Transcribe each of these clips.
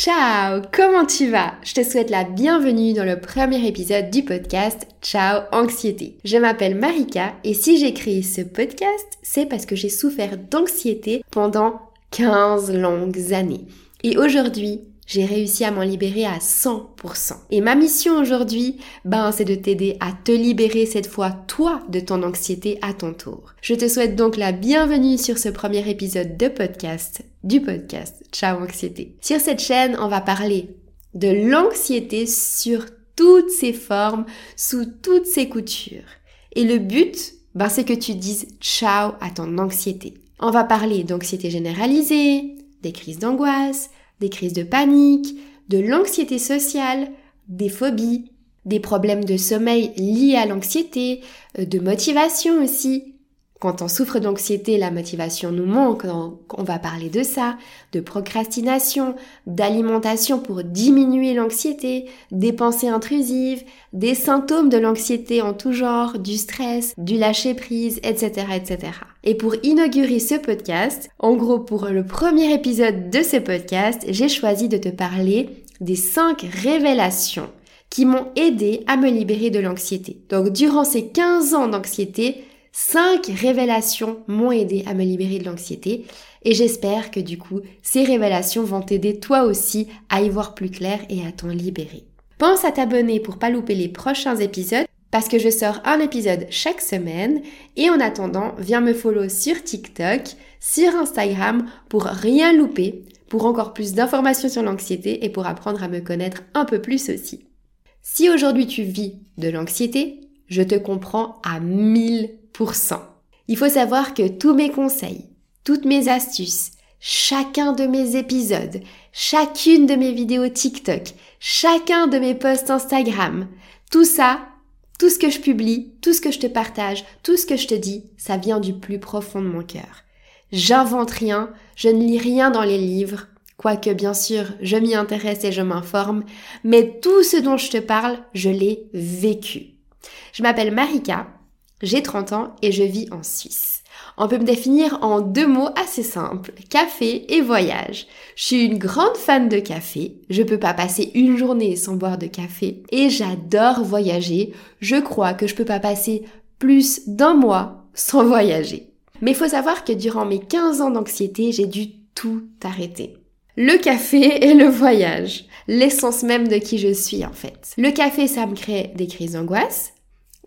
Ciao, comment tu vas? Je te souhaite la bienvenue dans le premier épisode du podcast Ciao Anxiété. Je m'appelle Marika et si j'ai créé ce podcast, c'est parce que j'ai souffert d'anxiété pendant 15 longues années. Et aujourd'hui, j'ai réussi à m'en libérer à 100%. Et ma mission aujourd'hui, ben, c'est de t'aider à te libérer cette fois, toi, de ton anxiété à ton tour. Je te souhaite donc la bienvenue sur ce premier épisode de podcast, du podcast Ciao Anxiété. Sur cette chaîne, on va parler de l'anxiété sur toutes ses formes, sous toutes ses coutures. Et le but, ben, c'est que tu dises ciao à ton anxiété. On va parler d'anxiété généralisée, des crises d'angoisse, des crises de panique, de l'anxiété sociale, des phobies, des problèmes de sommeil liés à l'anxiété, euh, de motivation aussi, quand on souffre d'anxiété, la motivation nous manque, on va parler de ça, de procrastination, d'alimentation pour diminuer l'anxiété, des pensées intrusives, des symptômes de l'anxiété en tout genre, du stress, du lâcher prise, etc., etc. Et pour inaugurer ce podcast, en gros pour le premier épisode de ce podcast, j'ai choisi de te parler des 5 révélations qui m'ont aidé à me libérer de l'anxiété. Donc durant ces 15 ans d'anxiété, Cinq révélations m'ont aidé à me libérer de l'anxiété et j'espère que du coup, ces révélations vont t'aider toi aussi à y voir plus clair et à t'en libérer. Pense à t'abonner pour pas louper les prochains épisodes parce que je sors un épisode chaque semaine et en attendant, viens me follow sur TikTok, sur Instagram pour rien louper, pour encore plus d'informations sur l'anxiété et pour apprendre à me connaître un peu plus aussi. Si aujourd'hui tu vis de l'anxiété, je te comprends à 1000% il faut savoir que tous mes conseils, toutes mes astuces, chacun de mes épisodes, chacune de mes vidéos TikTok, chacun de mes posts Instagram, tout ça, tout ce que je publie, tout ce que je te partage, tout ce que je te dis, ça vient du plus profond de mon cœur. J'invente rien, je ne lis rien dans les livres, quoique bien sûr je m'y intéresse et je m'informe, mais tout ce dont je te parle, je l'ai vécu. Je m'appelle Marika, j'ai 30 ans et je vis en Suisse. On peut me définir en deux mots assez simples, café et voyage. Je suis une grande fan de café, je peux pas passer une journée sans boire de café et j'adore voyager. Je crois que je peux pas passer plus d'un mois sans voyager. Mais faut savoir que durant mes 15 ans d'anxiété, j'ai dû tout arrêter. Le café et le voyage, l'essence même de qui je suis en fait. Le café, ça me crée des crises d'angoisse,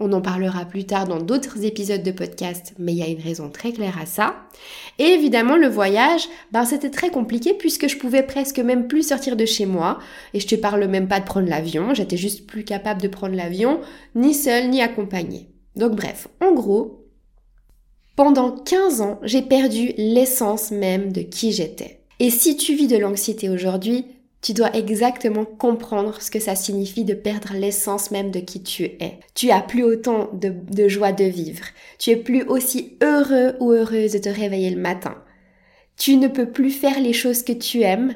on en parlera plus tard dans d'autres épisodes de podcast, mais il y a une raison très claire à ça. Et évidemment, le voyage, ben, c'était très compliqué puisque je pouvais presque même plus sortir de chez moi. Et je te parle même pas de prendre l'avion, j'étais juste plus capable de prendre l'avion, ni seule, ni accompagnée. Donc bref, en gros, pendant 15 ans, j'ai perdu l'essence même de qui j'étais. Et si tu vis de l'anxiété aujourd'hui, tu dois exactement comprendre ce que ça signifie de perdre l'essence même de qui tu es. Tu as plus autant de, joie de vivre. Tu es plus aussi heureux ou heureuse de te réveiller le matin. Tu ne peux plus faire les choses que tu aimes,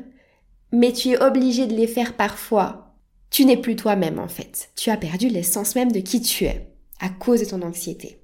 mais tu es obligé de les faire parfois. Tu n'es plus toi-même en fait. Tu as perdu l'essence même de qui tu es à cause de ton anxiété.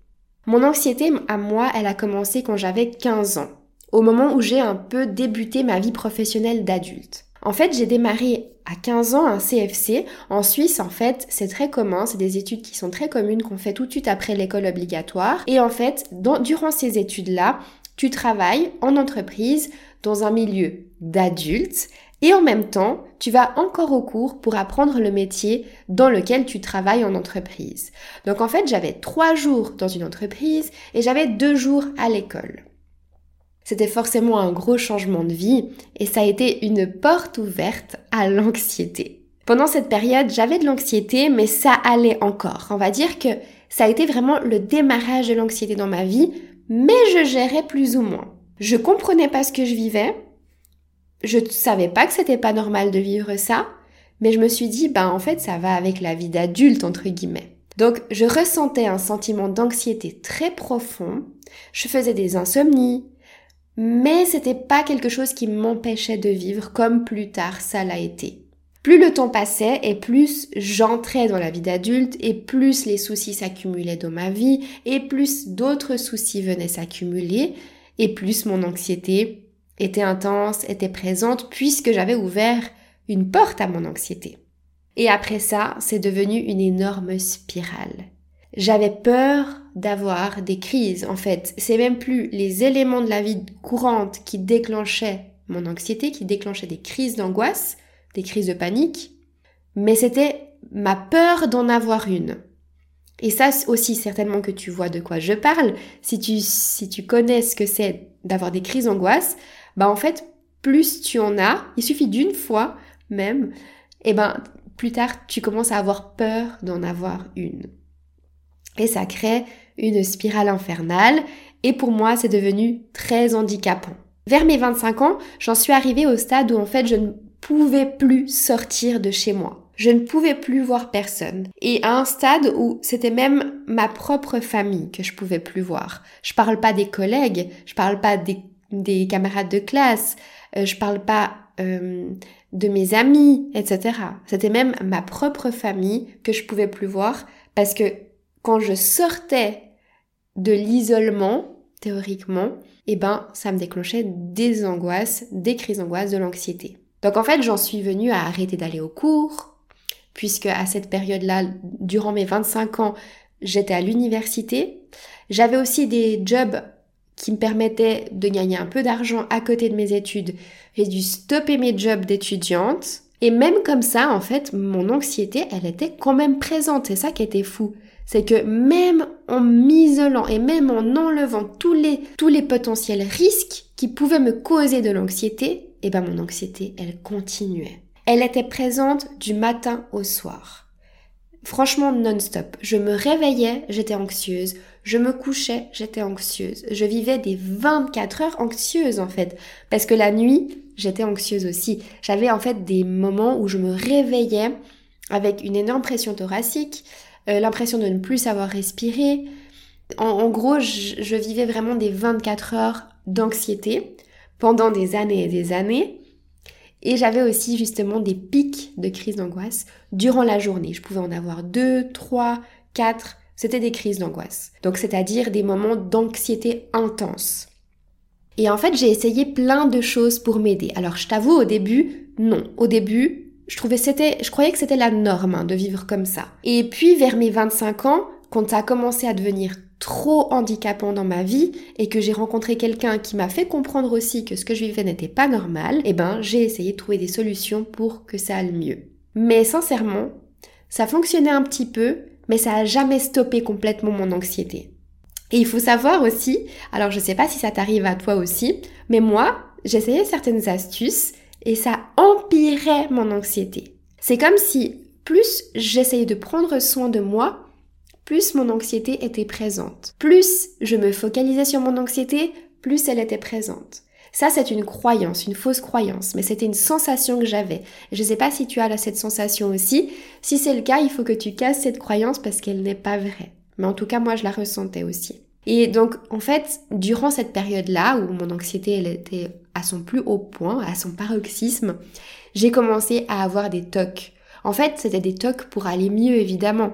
Mon anxiété à moi, elle a commencé quand j'avais 15 ans, au moment où j'ai un peu débuté ma vie professionnelle d'adulte. En fait, j'ai démarré à 15 ans un CFC. En Suisse, en fait, c'est très commun. C'est des études qui sont très communes qu'on fait tout de suite après l'école obligatoire. Et en fait, durant ces études-là, tu travailles en entreprise dans un milieu d'adultes et en même temps, tu vas encore au cours pour apprendre le métier dans lequel tu travailles en entreprise. Donc en fait, j'avais trois jours dans une entreprise et j'avais deux jours à l'école. C'était forcément un gros changement de vie et ça a été une porte ouverte à l'anxiété. Pendant cette période, j'avais de l'anxiété, mais ça allait encore. On va dire que ça a été vraiment le démarrage de l'anxiété dans ma vie, mais je gérais plus ou moins. Je comprenais pas ce que je vivais. Je savais pas que c'était pas normal de vivre ça, mais je me suis dit, bah en fait, ça va avec la vie d'adulte, entre guillemets. Donc, je ressentais un sentiment d'anxiété très profond. Je faisais des insomnies, mais c'était pas quelque chose qui m'empêchait de vivre comme plus tard ça l'a été. Plus le temps passait et plus j'entrais dans la vie d'adulte et plus les soucis s'accumulaient dans ma vie et plus d'autres soucis venaient s'accumuler et plus mon anxiété était intense, était présente puisque j'avais ouvert une porte à mon anxiété. Et après ça, c'est devenu une énorme spirale. J'avais peur d'avoir des crises. En fait, c'est même plus les éléments de la vie courante qui déclenchaient mon anxiété, qui déclenchaient des crises d'angoisse, des crises de panique, mais c'était ma peur d'en avoir une. Et ça aussi, certainement que tu vois de quoi je parle. Si tu, si tu connais ce que c'est d'avoir des crises d'angoisse, bah en fait, plus tu en as, il suffit d'une fois même, et ben plus tard, tu commences à avoir peur d'en avoir une. Et ça crée une spirale infernale, et pour moi, c'est devenu très handicapant. Vers mes 25 ans, j'en suis arrivée au stade où en fait, je ne pouvais plus sortir de chez moi. Je ne pouvais plus voir personne. Et à un stade où c'était même ma propre famille que je pouvais plus voir. Je parle pas des collègues, je parle pas des, camarades de classe, euh, je parle pas euh, de mes amis, etc. C'était même ma propre famille que je pouvais plus voir parce que quand je sortais de l'isolement, théoriquement, eh ben, ça me déclenchait des angoisses, des crises d'angoisse, de l'anxiété. Donc en fait, j'en suis venue à arrêter d'aller au cours, puisque à cette période-là, durant mes 25 ans, j'étais à l'université. J'avais aussi des jobs qui me permettaient de gagner un peu d'argent à côté de mes études. J'ai dû stopper mes jobs d'étudiante. Et même comme ça, en fait, mon anxiété, elle était quand même présente. C'est ça qui était fou. C'est que même en m'isolant et même en enlevant tous les, tous les potentiels risques qui pouvaient me causer de l'anxiété, eh ben mon anxiété, elle continuait. Elle était présente du matin au soir. Franchement non-stop. Je me réveillais, j'étais anxieuse. Je me couchais, j'étais anxieuse. Je vivais des 24 heures anxieuses en fait. Parce que la nuit, j'étais anxieuse aussi. J'avais en fait des moments où je me réveillais avec une énorme pression thoracique, euh, l'impression de ne plus savoir respirer. En, gros, je vivais vraiment des 24 heures d'anxiété pendant des années et des années. Et j'avais aussi justement des pics de crise d'angoisse durant la journée. Je pouvais en avoir deux, trois, quatre. C'était des crises d'angoisse. Donc c'est-à-dire des moments d'anxiété intense. Et en fait, j'ai essayé plein de choses pour m'aider. Alors je t'avoue, au début, non. Au début, je trouvais c'était, je croyais que c'était la norme hein, de vivre comme ça. Et puis vers mes 25 ans, quand ça a commencé à devenir trop handicapant dans ma vie et que j'ai rencontré quelqu'un qui m'a fait comprendre aussi que ce que je vivais n'était pas normal, eh ben j'ai essayé de trouver des solutions pour que ça aille mieux. Mais sincèrement, ça fonctionnait un petit peu, mais ça a jamais stoppé complètement mon anxiété. Et il faut savoir aussi, alors je sais pas si ça t'arrive à toi aussi, mais moi, j'essayais certaines astuces et ça empirait mon anxiété. C'est comme si plus j'essayais de prendre soin de moi, plus mon anxiété était présente. Plus je me focalisais sur mon anxiété, plus elle était présente. Ça, c'est une croyance, une fausse croyance, mais c'était une sensation que j'avais. Je ne sais pas si tu as cette sensation aussi. Si c'est le cas, il faut que tu casses cette croyance parce qu'elle n'est pas vraie. Mais en tout cas, moi, je la ressentais aussi. Et donc, en fait, durant cette période-là, où mon anxiété, elle était à son plus haut point, à son paroxysme, j'ai commencé à avoir des tocs. En fait, c'était des tocs pour aller mieux, évidemment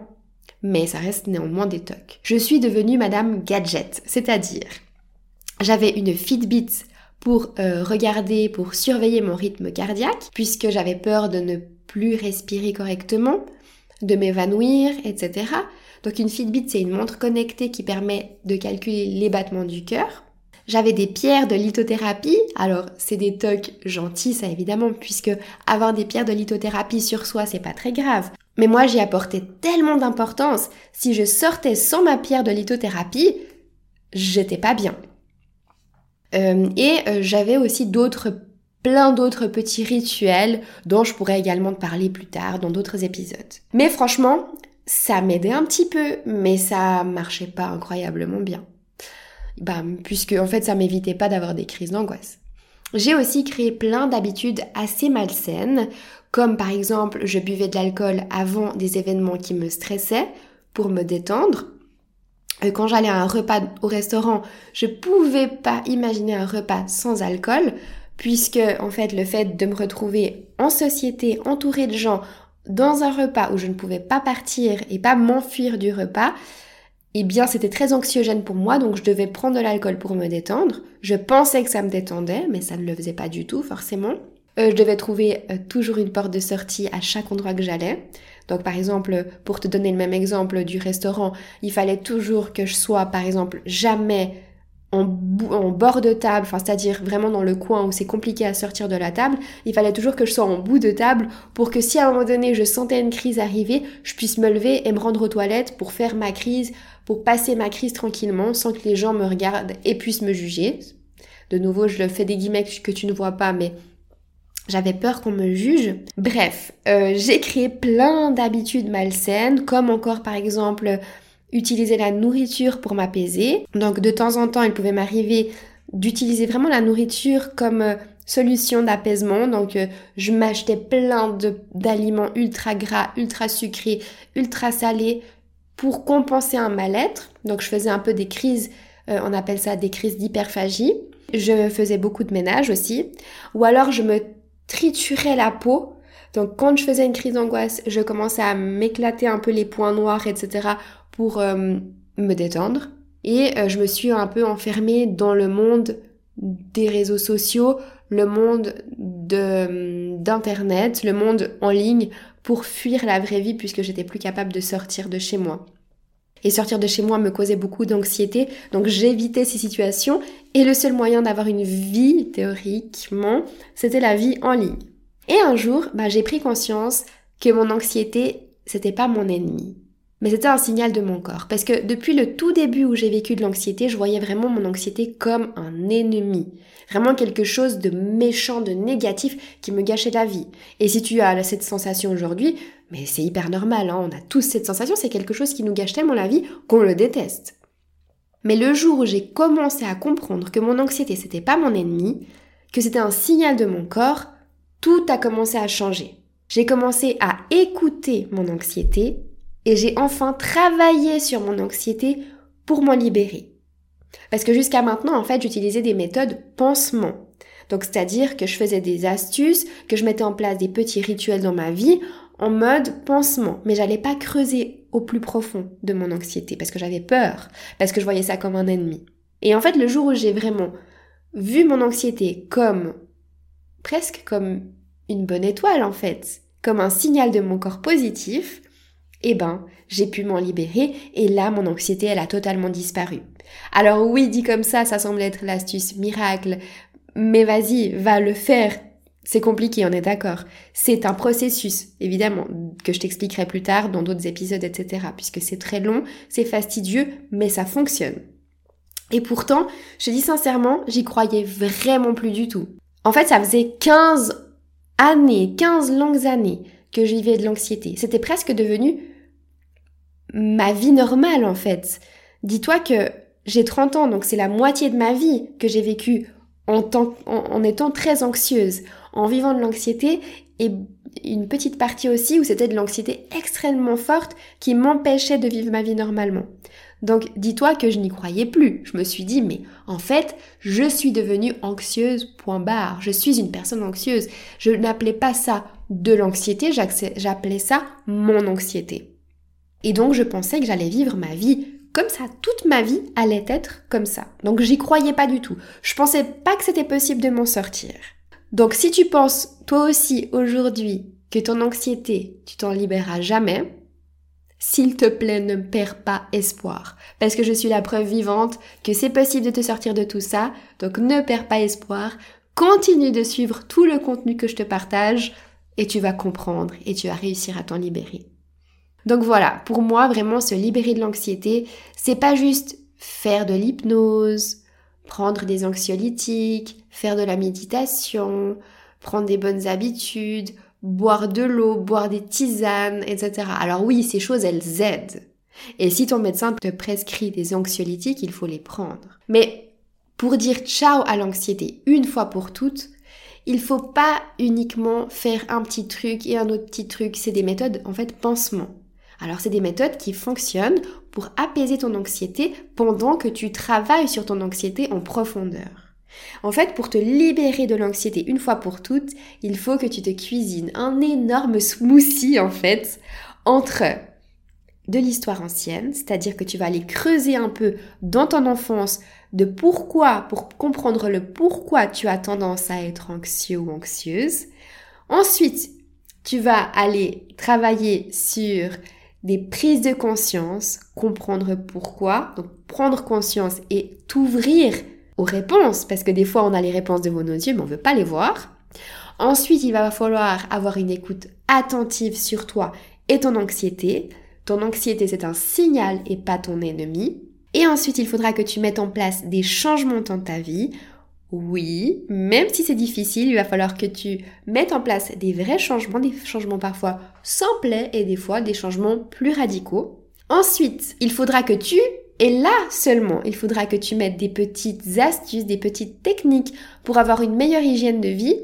mais ça reste néanmoins des tocs. Je suis devenue Madame Gadget, c'est-à-dire j'avais une Fitbit pour euh, regarder, pour surveiller mon rythme cardiaque, puisque j'avais peur de ne plus respirer correctement, de m'évanouir, etc. Donc une Fitbit, c'est une montre connectée qui permet de calculer les battements du cœur. J'avais des pierres de lithothérapie. Alors, c'est des tocs gentils, ça évidemment, puisque avoir des pierres de lithothérapie sur soi, c'est pas très grave. Mais moi, j'y apportais tellement d'importance. Si je sortais sans ma pierre de lithothérapie, j'étais pas bien. Euh, et euh, j'avais aussi d'autres, plein d'autres petits rituels dont je pourrais également te parler plus tard dans d'autres épisodes. Mais franchement, ça m'aidait un petit peu, mais ça marchait pas incroyablement bien. Bah, puisque en fait, ça m'évitait pas d'avoir des crises d'angoisse. J'ai aussi créé plein d'habitudes assez malsaines comme par exemple je buvais de l'alcool avant des événements qui me stressaient pour me détendre. Euh, quand j'allais à un repas au restaurant, je pouvais pas imaginer un repas sans alcool, puisque en fait le fait de me retrouver en société, entourée de gens, dans un repas où je ne pouvais pas partir et pas m'enfuir du repas, eh bien c'était très anxiogène pour moi, donc je devais prendre de l'alcool pour me détendre. Je pensais que ça me détendait, mais ça ne le faisait pas du tout forcément. Euh, je devais trouver euh, toujours une porte de sortie à chaque endroit que j'allais. Donc par exemple, pour te donner le même exemple du restaurant, il fallait toujours que je sois par exemple jamais en, bord de table, enfin c'est-à-dire vraiment dans le coin où c'est compliqué à sortir de la table, il fallait toujours que je sois en bout de table pour que si à un moment donné je sentais une crise arriver, je puisse me lever et me rendre aux toilettes pour faire ma crise, pour passer ma crise tranquillement sans que les gens me regardent et puissent me juger. De nouveau, je le fais des guillemets que tu ne vois pas, mais j'avais peur qu'on me juge. Bref, euh, j'ai créé plein d'habitudes malsaines, comme encore par exemple utiliser la nourriture pour m'apaiser. Donc de temps en temps, il pouvait m'arriver d'utiliser vraiment la nourriture comme euh, solution d'apaisement. Donc euh, je m'achetais plein d'aliments ultra gras, ultra sucrés, ultra salés pour compenser un mal-être. Donc je faisais un peu des crises, euh, on appelle ça des crises d'hyperphagie. Je faisais beaucoup de ménage aussi. Ou alors je me triturais la peau donc quand je faisais une crise d'angoisse, je commençais à m'éclater un peu les points noirs, etc pour euh, me détendre. Et euh, je me suis un peu enfermée dans le monde des réseaux sociaux, le monde d'internet, le monde en ligne pour fuir la vraie vie puisque j'étais plus capable de sortir de chez moi. Et sortir de chez moi me causait beaucoup d'anxiété, donc j'évitais ces situations et le seul moyen d'avoir une vie théoriquement, c'était la vie en ligne. Et un jour, bah, j'ai pris conscience que mon anxiété, c'était pas mon ennemi. Mais c'était un signal de mon corps. Parce que depuis le tout début où j'ai vécu de l'anxiété, je voyais vraiment mon anxiété comme un ennemi. Vraiment quelque chose de méchant, de négatif qui me gâchait la vie. Et si tu as cette sensation aujourd'hui, mais c'est hyper normal, hein, on a tous cette sensation, c'est quelque chose qui nous gâche tellement la vie qu'on le déteste. Mais le jour où j'ai commencé à comprendre que mon anxiété c'était pas mon ennemi, que c'était un signal de mon corps, tout a commencé à changer. J'ai commencé à écouter mon anxiété et j'ai enfin travaillé sur mon anxiété pour m'en libérer. Parce que jusqu'à maintenant, en fait, j'utilisais des méthodes pansement. Donc, c'est-à-dire que je faisais des astuces, que je mettais en place des petits rituels dans ma vie en mode pansement. Mais j'allais pas creuser au plus profond de mon anxiété parce que j'avais peur, parce que je voyais ça comme un ennemi. Et en fait, le jour où j'ai vraiment vu mon anxiété comme presque comme une bonne étoile en fait, comme un signal de mon corps positif, eh ben, j'ai pu m'en libérer et là, mon anxiété, elle a totalement disparu. Alors oui, dit comme ça, ça semble être l'astuce miracle, mais vas-y, va le faire. C'est compliqué, on est d'accord. C'est un processus, évidemment, que je t'expliquerai plus tard dans d'autres épisodes, etc. Puisque c'est très long, c'est fastidieux, mais ça fonctionne. Et pourtant, je dis sincèrement, j'y croyais vraiment plus du tout. En fait, ça faisait 15 années, 15 longues années que je vivais de l'anxiété. C'était presque devenu ma vie normale en fait. Dis-toi que j'ai 30 ans, donc c'est la moitié de ma vie que j'ai vécu en, en, étant très anxieuse, en vivant de l'anxiété et une petite partie aussi où c'était de l'anxiété extrêmement forte qui m'empêchait de vivre ma vie normalement. Donc dis-toi que je n'y croyais plus. Je me suis dit mais en fait je suis devenue anxieuse point barre. Je suis une personne anxieuse. Je n'appelais pas ça de l'anxiété, j'appelais ça mon anxiété. Et donc je pensais que j'allais vivre ma vie comme ça, toute ma vie allait être comme ça. Donc j'y croyais pas du tout. Je pensais pas que c'était possible de m'en sortir. Donc si tu penses toi aussi aujourd'hui que ton anxiété, tu t'en libéreras jamais, s'il te plaît, ne perds pas espoir. Parce que je suis la preuve vivante que c'est possible de te sortir de tout ça. Donc ne perds pas espoir. Continue de suivre tout le contenu que je te partage et tu vas comprendre et tu vas réussir à t'en libérer. Donc voilà, pour moi, vraiment se libérer de l'anxiété, c'est pas juste faire de l'hypnose, prendre des anxiolytiques, faire de la méditation, prendre des bonnes habitudes, boire de l'eau, boire des tisanes, etc. Alors oui, ces choses, elles aident. Et si ton médecin te prescrit des anxiolytiques, il faut les prendre. Mais pour dire ciao à l'anxiété une fois pour toutes, il faut pas uniquement faire un petit truc et un autre petit truc. C'est des méthodes, en fait, pansement. Alors c'est des méthodes qui fonctionnent pour apaiser ton anxiété pendant que tu travailles sur ton anxiété en profondeur. En fait, pour te libérer de l'anxiété une fois pour toutes, il faut que tu te cuisines un énorme smoothie en fait entre de l'histoire ancienne, c'est-à-dire que tu vas aller creuser un peu dans ton enfance de pourquoi, pour comprendre le pourquoi tu as tendance à être anxieux ou anxieuse. Ensuite, tu vas aller travailler sur des prises de conscience, comprendre pourquoi, donc prendre conscience et t'ouvrir aux réponses, parce que des fois on a les réponses devant nos yeux, mais on ne veut pas les voir. Ensuite, il va falloir avoir une écoute attentive sur toi et ton anxiété. Ton anxiété, c'est un signal et pas ton ennemi. Et ensuite, il faudra que tu mettes en place des changements dans ta vie. Oui, même si c'est difficile, il va falloir que tu mettes en place des vrais changements, des changements parfois simples et des fois des changements plus radicaux. Ensuite, il faudra que tu, et là seulement, il faudra que tu mettes des petites astuces, des petites techniques pour avoir une meilleure hygiène de vie.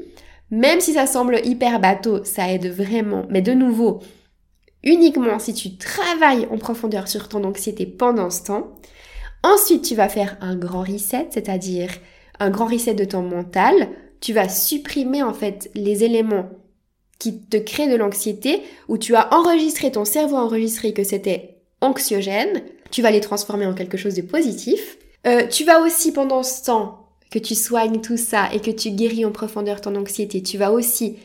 Même si ça semble hyper bateau, ça aide vraiment. Mais de nouveau, uniquement si tu travailles en profondeur sur ton anxiété pendant ce temps. Ensuite, tu vas faire un grand reset, c'est-à-dire un grand reset de ton mental. Tu vas supprimer en fait les éléments qui te créent de l'anxiété, où tu as enregistré, ton cerveau a enregistré que c'était anxiogène. Tu vas les transformer en quelque chose de positif. Euh, tu vas aussi pendant ce temps que tu soignes tout ça et que tu guéris en profondeur ton anxiété, tu vas aussi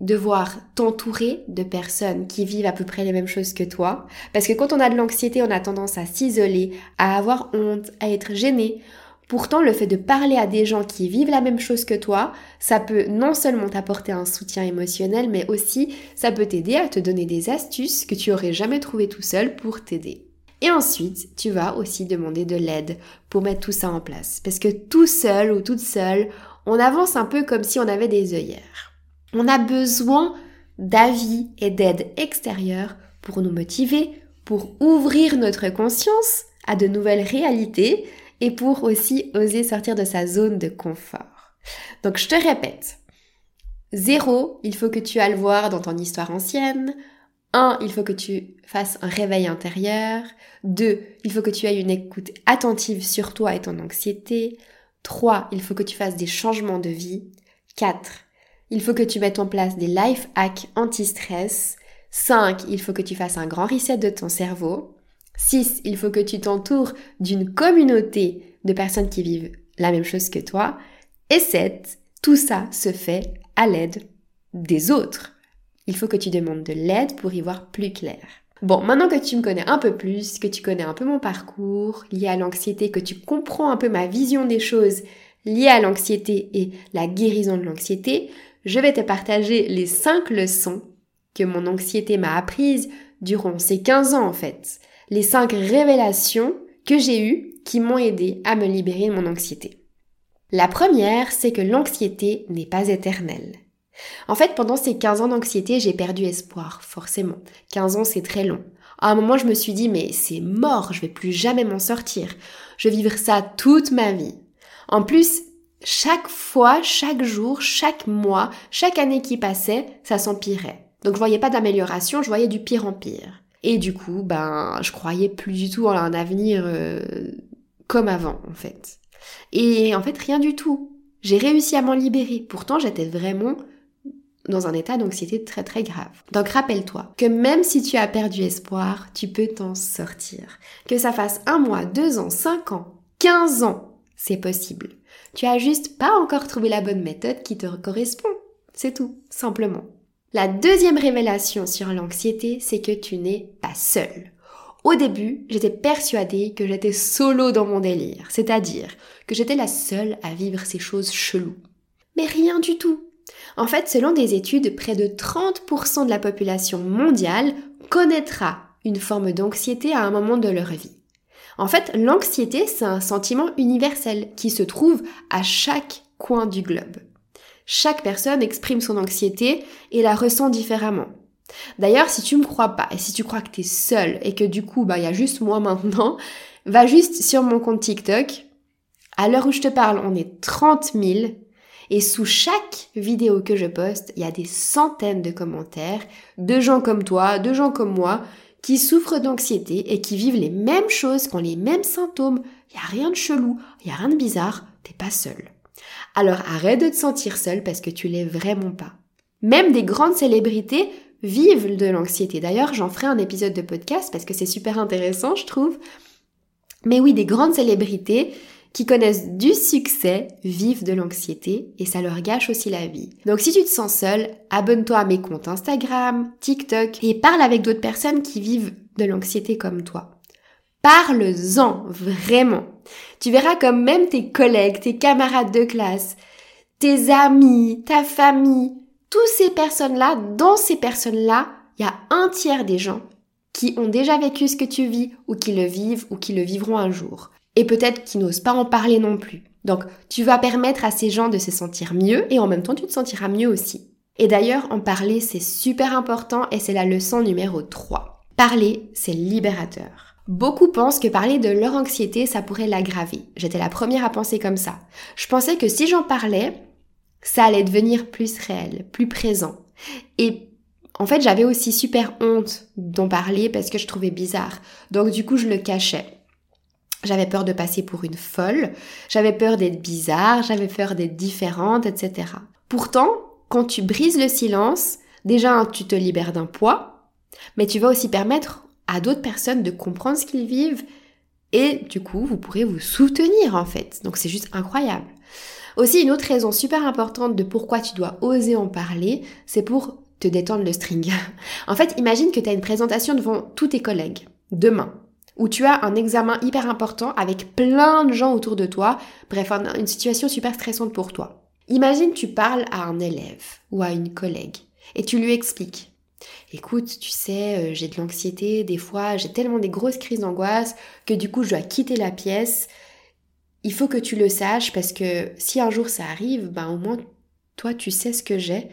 devoir t'entourer de personnes qui vivent à peu près les mêmes choses que toi. Parce que quand on a de l'anxiété, on a tendance à s'isoler, à avoir honte, à être gêné. Pourtant, le fait de parler à des gens qui vivent la même chose que toi, ça peut non seulement t'apporter un soutien émotionnel, mais aussi ça peut t'aider à te donner des astuces que tu aurais jamais trouvées tout seul pour t'aider. Et ensuite, tu vas aussi demander de l'aide pour mettre tout ça en place. Parce que tout seul ou toute seule, on avance un peu comme si on avait des œillères. On a besoin d'avis et d'aide extérieure pour nous motiver, pour ouvrir notre conscience à de nouvelles réalités et pour aussi oser sortir de sa zone de confort. Donc je te répète, zéro, il faut que tu ailles voir dans ton histoire ancienne. Un, il faut que tu fasses un réveil intérieur. Deux, il faut que tu aies une écoute attentive sur toi et ton anxiété. Trois, il faut que tu fasses des changements de vie. Quatre, il faut que tu mettes en place des life hacks anti-stress. 5. Il faut que tu fasses un grand reset de ton cerveau. 6. Il faut que tu t'entoures d'une communauté de personnes qui vivent la même chose que toi. Et 7. Tout ça se fait à l'aide des autres. Il faut que tu demandes de l'aide pour y voir plus clair. Bon, maintenant que tu me connais un peu plus, que tu connais un peu mon parcours lié à l'anxiété, que tu comprends un peu ma vision des choses liées à l'anxiété et la guérison de l'anxiété, je vais te partager les 5 leçons que mon anxiété m'a apprises durant ces 15 ans en fait. Les 5 révélations que j'ai eues qui m'ont aidé à me libérer de mon anxiété. La première, c'est que l'anxiété n'est pas éternelle. En fait, pendant ces 15 ans d'anxiété, j'ai perdu espoir, forcément. 15 ans, c'est très long. À un moment, je me suis dit, mais c'est mort, je vais plus jamais m'en sortir. Je vais vivre ça toute ma vie. En plus, chaque fois, chaque jour, chaque mois, chaque année qui passait, ça s'empirait. Donc je voyais pas d'amélioration, je voyais du pire en pire. Et du coup, ben, je croyais plus du tout en un avenir euh, comme avant, en fait. Et en fait, rien du tout. J'ai réussi à m'en libérer. Pourtant, j'étais vraiment dans un état d'anxiété très très grave. Donc rappelle-toi que même si tu as perdu espoir, tu peux t'en sortir. Que ça fasse un mois, deux ans, cinq ans, quinze ans, c'est possible. Tu as juste pas encore trouvé la bonne méthode qui te correspond. C'est tout, simplement. La deuxième révélation sur l'anxiété, c'est que tu n'es pas seul. Au début, j'étais persuadée que j'étais solo dans mon délire, c'est-à-dire que j'étais la seule à vivre ces choses cheloues. Mais rien du tout. En fait, selon des études, près de 30% de la population mondiale connaîtra une forme d'anxiété à un moment de leur vie. En fait, l'anxiété, c'est un sentiment universel qui se trouve à chaque coin du globe. Chaque personne exprime son anxiété et la ressent différemment. D'ailleurs, si tu me crois pas et si tu crois que tu es seule et que du coup, bah, il y a juste moi maintenant, va juste sur mon compte TikTok. À l'heure où je te parle, on est 30 000 et sous chaque vidéo que je poste, il y a des centaines de commentaires de gens comme toi, de gens comme moi qui souffrent d'anxiété et qui vivent les mêmes choses, qui ont les mêmes symptômes. Il n'y a rien de chelou, il n'y a rien de bizarre, t'es pas seul. Alors arrête de te sentir seul parce que tu l'es vraiment pas. Même des grandes célébrités vivent de l'anxiété. D'ailleurs, j'en ferai un épisode de podcast parce que c'est super intéressant, je trouve. Mais oui, des grandes célébrités qui connaissent du succès vivent de l'anxiété et ça leur gâche aussi la vie. Donc si tu te sens seul, abonne-toi à mes comptes Instagram, TikTok et parle avec d'autres personnes qui vivent de l'anxiété comme toi. Parle-en, vraiment. Tu verras comme même tes collègues, tes camarades de classe, tes amis, ta famille, toutes ces personnes-là, dans ces personnes-là, il y a un tiers des gens qui ont déjà vécu ce que tu vis ou qui le vivent ou qui le vivront un jour et peut-être qui n'osent pas en parler non plus. Donc tu vas permettre à ces gens de se sentir mieux et en même temps tu te sentiras mieux aussi. Et d'ailleurs, en parler, c'est super important et c'est la leçon numéro 3. Parler, c'est libérateur. Beaucoup pensent que parler de leur anxiété, ça pourrait l'aggraver. J'étais la première à penser comme ça. Je pensais que si j'en parlais, ça allait devenir plus réel, plus présent. Et en fait, j'avais aussi super honte d'en parler parce que je trouvais bizarre. Donc du coup, je le cachais. J'avais peur de passer pour une folle, j'avais peur d'être bizarre, j'avais peur d'être différente, etc. Pourtant, quand tu brises le silence, déjà tu te libères d'un poids, mais tu vas aussi permettre à d'autres personnes de comprendre ce qu'ils vivent et du coup, vous pourrez vous soutenir en fait. Donc c'est juste incroyable. Aussi, une autre raison super importante de pourquoi tu dois oser en parler, c'est pour te détendre le string. en fait, imagine que tu as une présentation devant tous tes collègues demain où tu as un examen hyper important avec plein de gens autour de toi, bref, une situation super stressante pour toi. Imagine tu parles à un élève ou à une collègue et tu lui expliques. Écoute, tu sais, euh, j'ai de l'anxiété, des fois j'ai tellement des grosses crises d'angoisse que du coup je dois quitter la pièce. Il faut que tu le saches parce que si un jour ça arrive, ben au moins toi tu sais ce que j'ai.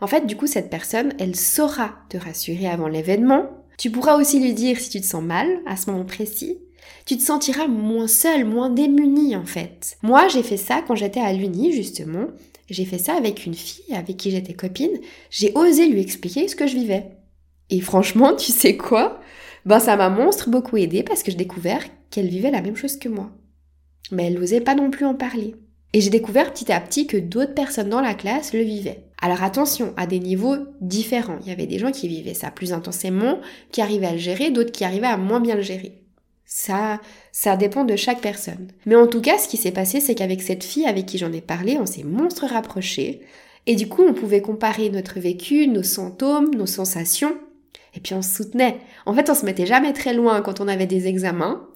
En fait, du coup, cette personne, elle saura te rassurer avant l'événement tu pourras aussi lui dire si tu te sens mal à ce moment précis. Tu te sentiras moins seul, moins démuni en fait. Moi, j'ai fait ça quand j'étais à l'Uni justement. J'ai fait ça avec une fille avec qui j'étais copine. J'ai osé lui expliquer ce que je vivais. Et franchement, tu sais quoi? Ben ça m'a monstre beaucoup aidé parce que j'ai découvert qu'elle vivait la même chose que moi. Mais elle n'osait pas non plus en parler. Et j'ai découvert petit à petit que d'autres personnes dans la classe le vivaient. Alors attention, à des niveaux différents. Il y avait des gens qui vivaient ça plus intensément, qui arrivaient à le gérer, d'autres qui arrivaient à moins bien le gérer. Ça, ça dépend de chaque personne. Mais en tout cas, ce qui s'est passé, c'est qu'avec cette fille avec qui j'en ai parlé, on s'est monstre rapprochés. Et du coup, on pouvait comparer notre vécu, nos symptômes, nos sensations. Et puis on se soutenait. En fait, on se mettait jamais très loin quand on avait des examens.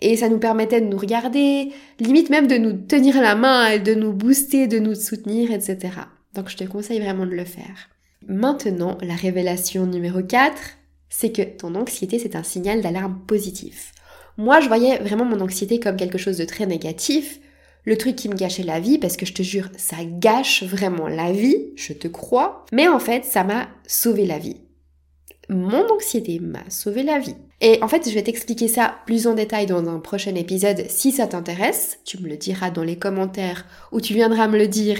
Et ça nous permettait de nous regarder, limite même de nous tenir la main, de nous booster, de nous soutenir, etc. Donc je te conseille vraiment de le faire. Maintenant, la révélation numéro 4, c'est que ton anxiété, c'est un signal d'alarme positif. Moi, je voyais vraiment mon anxiété comme quelque chose de très négatif, le truc qui me gâchait la vie, parce que je te jure, ça gâche vraiment la vie, je te crois, mais en fait, ça m'a sauvé la vie mon anxiété m'a sauvé la vie. Et en fait, je vais t'expliquer ça plus en détail dans un prochain épisode si ça t'intéresse. Tu me le diras dans les commentaires ou tu viendras me le dire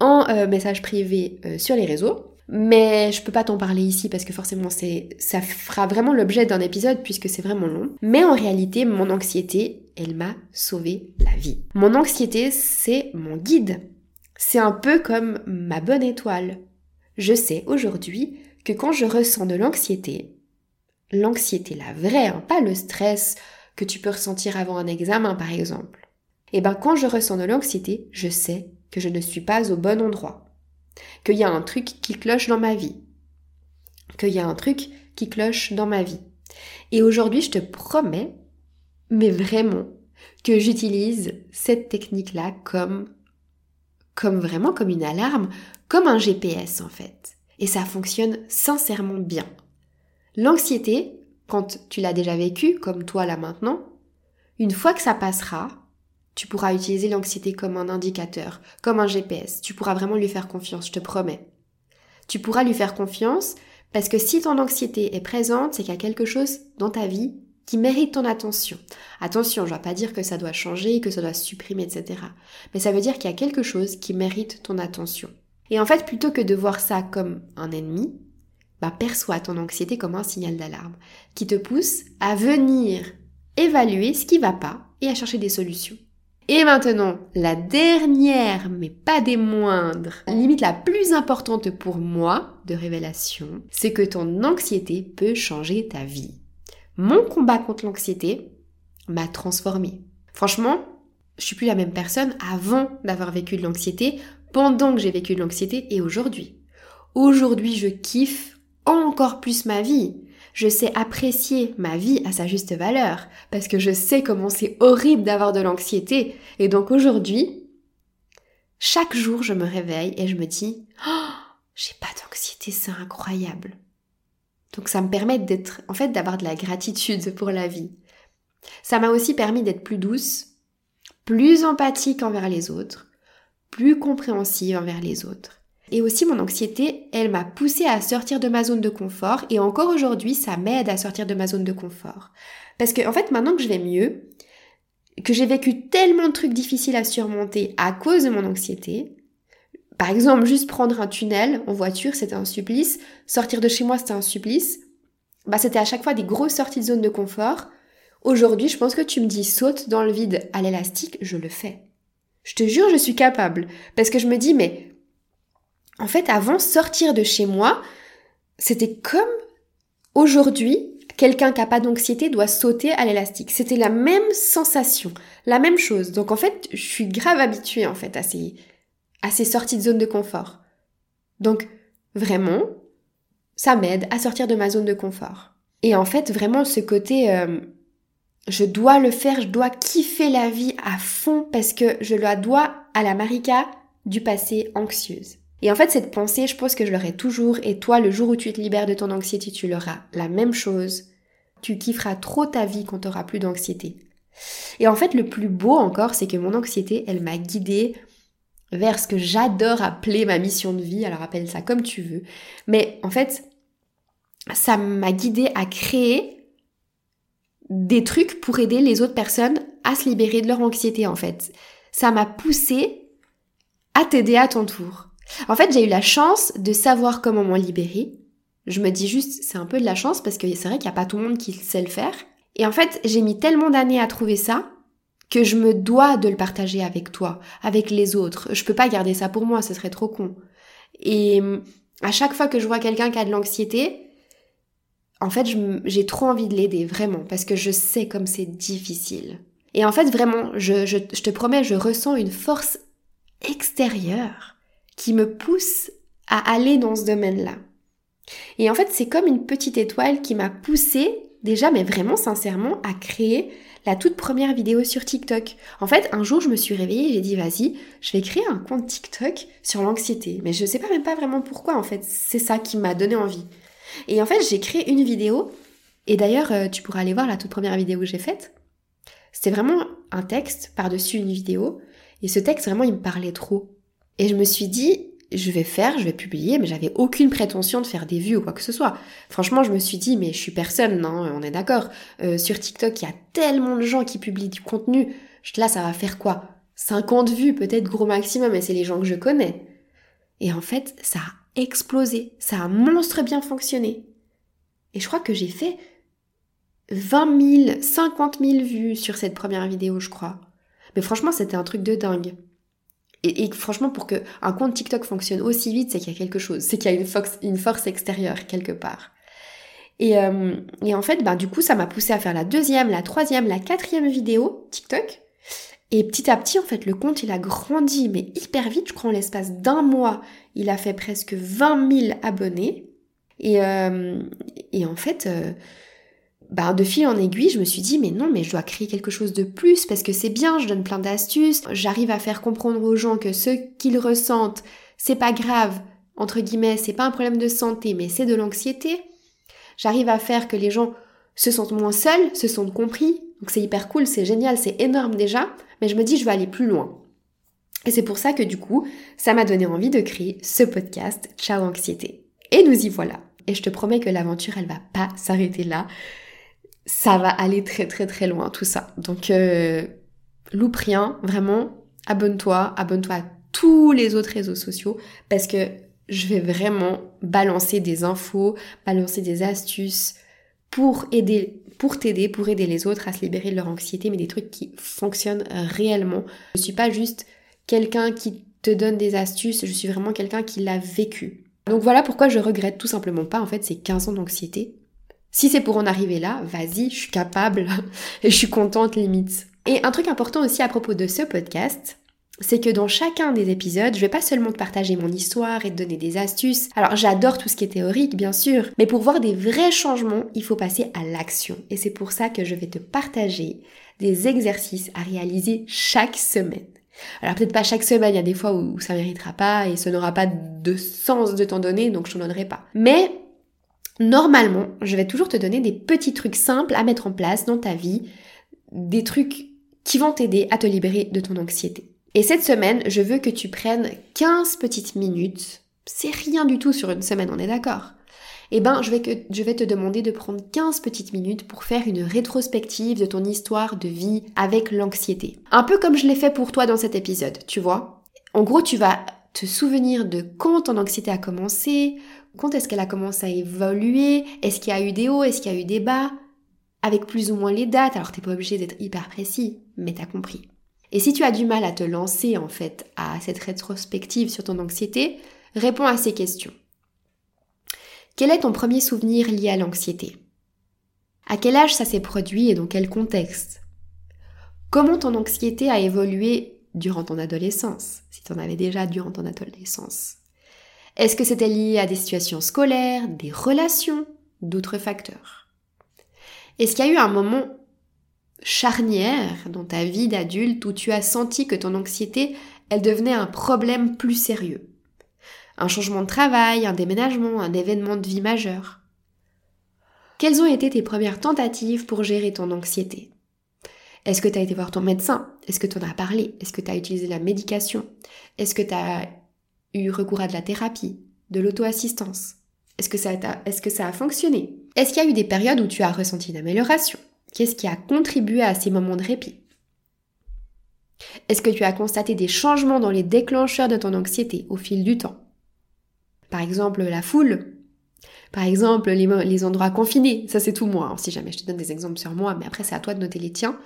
en euh, message privé euh, sur les réseaux. Mais je peux pas t'en parler ici parce que forcément c'est ça fera vraiment l'objet d'un épisode puisque c'est vraiment long. Mais en réalité, mon anxiété, elle m'a sauvé la vie. Mon anxiété, c'est mon guide. C'est un peu comme ma bonne étoile. Je sais aujourd'hui que quand je ressens de l'anxiété, l'anxiété la vraie, hein, pas le stress que tu peux ressentir avant un examen par exemple, et eh ben quand je ressens de l'anxiété, je sais que je ne suis pas au bon endroit, qu'il y a un truc qui cloche dans ma vie, qu'il y a un truc qui cloche dans ma vie. Et aujourd'hui, je te promets, mais vraiment, que j'utilise cette technique-là comme, comme vraiment comme une alarme, comme un GPS en fait et ça fonctionne sincèrement bien. L'anxiété, quand tu l'as déjà vécu, comme toi là maintenant, une fois que ça passera, tu pourras utiliser l'anxiété comme un indicateur, comme un GPS. Tu pourras vraiment lui faire confiance, je te promets. Tu pourras lui faire confiance parce que si ton anxiété est présente, c'est qu'il y a quelque chose dans ta vie qui mérite ton attention. Attention, je ne vais pas dire que ça doit changer, que ça doit supprimer, etc. Mais ça veut dire qu'il y a quelque chose qui mérite ton attention. Et en fait, plutôt que de voir ça comme un ennemi, bah, perçois ton anxiété comme un signal d'alarme qui te pousse à venir évaluer ce qui va pas et à chercher des solutions. Et maintenant, la dernière, mais pas des moindres, limite la plus importante pour moi de révélation, c'est que ton anxiété peut changer ta vie. Mon combat contre l'anxiété m'a transformée. Franchement, je suis plus la même personne avant d'avoir vécu de l'anxiété, pendant que j'ai vécu de l'anxiété et aujourd'hui. Aujourd'hui, je kiffe encore plus ma vie je sais apprécier ma vie à sa juste valeur, parce que je sais comment c'est horrible d'avoir de l'anxiété. Et donc aujourd'hui, chaque jour, je me réveille et je me dis, oh, j'ai pas d'anxiété, c'est incroyable. Donc ça me permet d'être, en fait, d'avoir de la gratitude pour la vie. Ça m'a aussi permis d'être plus douce, plus empathique envers les autres, plus compréhensive envers les autres. Et aussi mon anxiété, elle m'a poussée à sortir de ma zone de confort et encore aujourd'hui, ça m'aide à sortir de ma zone de confort. Parce que en fait, maintenant que je vais mieux, que j'ai vécu tellement de trucs difficiles à surmonter à cause de mon anxiété, par exemple, juste prendre un tunnel en voiture, c'était un supplice, sortir de chez moi, c'était un supplice. Bah, c'était à chaque fois des grosses sorties de zone de confort. Aujourd'hui, je pense que tu me dis saute dans le vide à l'élastique, je le fais. Je te jure, je suis capable. Parce que je me dis, mais en fait, avant, sortir de chez moi, c'était comme aujourd'hui, quelqu'un qui n'a pas d'anxiété doit sauter à l'élastique. C'était la même sensation, la même chose. Donc en fait, je suis grave habituée en fait à ces, sorties de zone de confort. Donc vraiment, ça m'aide à sortir de ma zone de confort. Et en fait, vraiment ce côté, euh, je dois le faire, je dois kiffer la vie à fond parce que je la dois à la Marika du passé anxieuse. Et en fait, cette pensée, je pense que je l'aurai toujours, et toi, le jour où tu te libères de ton anxiété, tu l'auras. La même chose. Tu kifferas trop ta vie quand tu auras plus d'anxiété. Et en fait, le plus beau encore, c'est que mon anxiété, elle m'a guidée vers ce que j'adore appeler ma mission de vie. Alors appelle ça comme tu veux. Mais en fait, ça m'a guidée à créer des trucs pour aider les autres personnes à se libérer de leur anxiété, en fait. Ça m'a poussé à t'aider à ton tour. En fait, j'ai eu la chance de savoir comment m'en libérer. Je me dis juste, c'est un peu de la chance parce que c'est vrai qu'il n'y a pas tout le monde qui sait le faire. Et en fait, j'ai mis tellement d'années à trouver ça que je me dois de le partager avec toi, avec les autres. Je peux pas garder ça pour moi, ce serait trop con. Et à chaque fois que je vois quelqu'un qui a de l'anxiété, en fait, j'ai trop envie de l'aider, vraiment, parce que je sais comme c'est difficile. Et en fait, vraiment, je te promets, je ressens une force extérieure qui me pousse à aller dans ce domaine-là. Et en fait, c'est comme une petite étoile qui m'a poussée, déjà, mais vraiment sincèrement, à créer la toute première vidéo sur TikTok. En fait, un jour, je me suis réveillée et j'ai dit, vas-y, je vais créer un compte TikTok sur l'anxiété. Mais je ne sais pas même pas vraiment pourquoi, en fait. C'est ça qui m'a donné envie. Et en fait, j'ai créé une vidéo. Et d'ailleurs, euh, tu pourras aller voir la toute première vidéo que j'ai faite. C'était vraiment un texte par-dessus une vidéo. Et ce texte, vraiment, il me parlait trop. Et je me suis dit, je vais faire, je vais publier, mais j'avais aucune prétention de faire des vues ou quoi que ce soit. Franchement, je me suis dit, mais je suis personne, non, on est d'accord. Euh, sur TikTok, il y a tellement de gens qui publient du contenu. Là, ça va faire quoi? 50 vues, peut-être gros maximum, et c'est les gens que je connais. Et en fait, ça a explosé. Ça a monstre bien fonctionné. Et je crois que j'ai fait 20 000, 50 000 vues sur cette première vidéo, je crois. Mais franchement, c'était un truc de dingue. Et, franchement, pour que un compte TikTok fonctionne aussi vite, c'est qu'il y a quelque chose, c'est qu'il y a une force, extérieure quelque part. Et, euh, et en fait, ben, du coup, ça m'a poussé à faire la deuxième, la troisième, la quatrième vidéo TikTok. Et petit à petit, en fait, le compte, il a grandi, mais hyper vite. Je crois en l'espace d'un mois, il a fait presque 20 000 abonnés. Et, euh, et en fait, euh, bah, de fil en aiguille, je me suis dit, mais non, mais je dois créer quelque chose de plus parce que c'est bien, je donne plein d'astuces, j'arrive à faire comprendre aux gens que ce qu'ils ressentent, c'est pas grave, entre guillemets, c'est pas un problème de santé, mais c'est de l'anxiété. J'arrive à faire que les gens se sentent moins seuls, se sentent compris. Donc c'est hyper cool, c'est génial, c'est énorme déjà, mais je me dis, je vais aller plus loin. Et c'est pour ça que du coup, ça m'a donné envie de créer ce podcast Ciao Anxiété. Et nous y voilà. Et je te promets que l'aventure, elle va pas s'arrêter là ça va aller très très très loin tout ça. Donc euh, loupe rien, vraiment, abonne-toi, abonne-toi à tous les autres réseaux sociaux parce que je vais vraiment balancer des infos, balancer des astuces pour aider pour t'aider, pour aider les autres à se libérer de leur anxiété, mais des trucs qui fonctionnent réellement. Je suis pas juste quelqu'un qui te donne des astuces, je suis vraiment quelqu'un qui l'a vécu. Donc voilà pourquoi je regrette tout simplement pas en fait ces 15 ans d'anxiété. Si c'est pour en arriver là, vas-y, je suis capable et je suis contente limite. Et un truc important aussi à propos de ce podcast, c'est que dans chacun des épisodes, je vais pas seulement te partager mon histoire et te donner des astuces. Alors j'adore tout ce qui est théorique, bien sûr, mais pour voir des vrais changements, il faut passer à l'action. Et c'est pour ça que je vais te partager des exercices à réaliser chaque semaine. Alors peut-être pas chaque semaine, il y a des fois où, ça méritera pas et ça n'aura pas de sens de t'en donner, donc je t'en donnerai pas. Mais normalement, je vais toujours te donner des petits trucs simples à mettre en place dans ta vie, des trucs qui vont t'aider à te libérer de ton anxiété. Et cette semaine, je veux que tu prennes 15 petites minutes. C'est rien du tout sur une semaine, on est d'accord eh ben, je vais, je te demander de prendre 15 petites minutes pour faire une rétrospective de ton histoire de vie avec l'anxiété. Un peu comme je l'ai fait pour toi dans cet épisode, tu vois. En gros, tu vas te souvenir de quand ton anxiété a commencé, quand est-ce qu'elle a commencé à évoluer, est-ce qu'il y a eu des hauts, est-ce qu'il y a eu des bas, avec plus ou moins les dates, alors t'es pas obligé d'être hyper précis, mais t'as compris. Et si tu as du mal à te lancer en fait à cette rétrospective sur ton anxiété, réponds à ces questions. Quel est ton premier souvenir lié à l'anxiété? À quel âge ça s'est produit et dans quel contexte? Comment ton anxiété a évolué durant ton adolescence, si tu en avais déjà durant ton adolescence? Est-ce que c'était lié à des situations scolaires, des relations, d'autres facteurs? Est-ce qu'il y a eu un moment charnière dans ta vie d'adulte où tu as senti que ton anxiété, elle devenait un problème plus sérieux? Un changement de travail, un déménagement, un événement de vie majeur? Quelles ont été tes premières tentatives pour gérer ton anxiété? Est-ce que tu as été voir ton médecin? Est-ce que tu en as parlé? Est-ce que tu as utilisé la médication? Est-ce que tu as eu recours à de la thérapie, de l'auto-assistance. Est-ce que, ça a, est-ce que ça a fonctionné? Est-ce qu'il y a eu des périodes où tu as ressenti une amélioration? Qu'est-ce qui a contribué à ces moments de répit? Est-ce que tu as constaté des changements dans les déclencheurs de ton anxiété au fil du temps? Par exemple, la foule? Par exemple, les, endroits confinés, ça c'est tout moi, hein, si jamais je te donne des exemples sur moi, mais après c'est à toi de noter les tiens.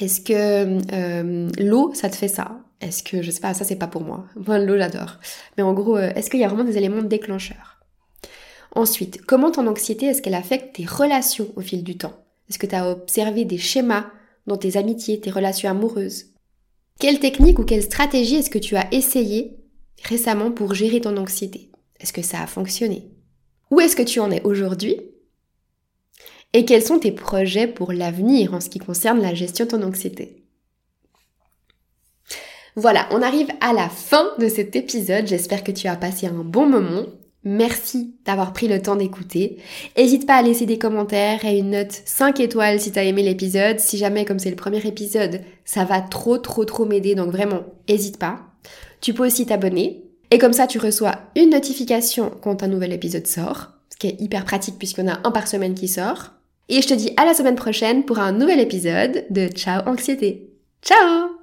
Est-ce que euh, l'eau, ça te fait ça? Est-ce que, je sais pas, ça c'est pas pour moi. Moi, l'eau, j'adore. Mais en gros, euh, est-ce qu'il y a vraiment des éléments déclencheurs? Ensuite, comment ton anxiété est-ce qu'elle affecte tes relations au fil du temps? Est-ce que tu as observé des schémas dans tes amitiés, tes relations amoureuses? Quelle technique ou quelle stratégie est-ce que tu as essayé récemment pour gérer ton anxiété? Est-ce que ça a fonctionné? Où est-ce que tu en es aujourd'hui? Et quels sont tes projets pour l'avenir en ce qui concerne la gestion de ton anxiété? Voilà, on arrive à la fin de cet épisode. J'espère que tu as passé un bon moment. Merci d'avoir pris le temps d'écouter. N'hésite pas à laisser des commentaires et une note 5 étoiles si t'as aimé l'épisode. Si jamais, comme c'est le premier épisode, ça va trop trop trop m'aider, donc vraiment, n'hésite pas. Tu peux aussi t'abonner. Et comme ça, tu reçois une notification quand un nouvel épisode sort, ce qui est hyper pratique puisqu'on a un par semaine qui sort. Et je te dis à la semaine prochaine pour un nouvel épisode de Ciao Anxiété. Ciao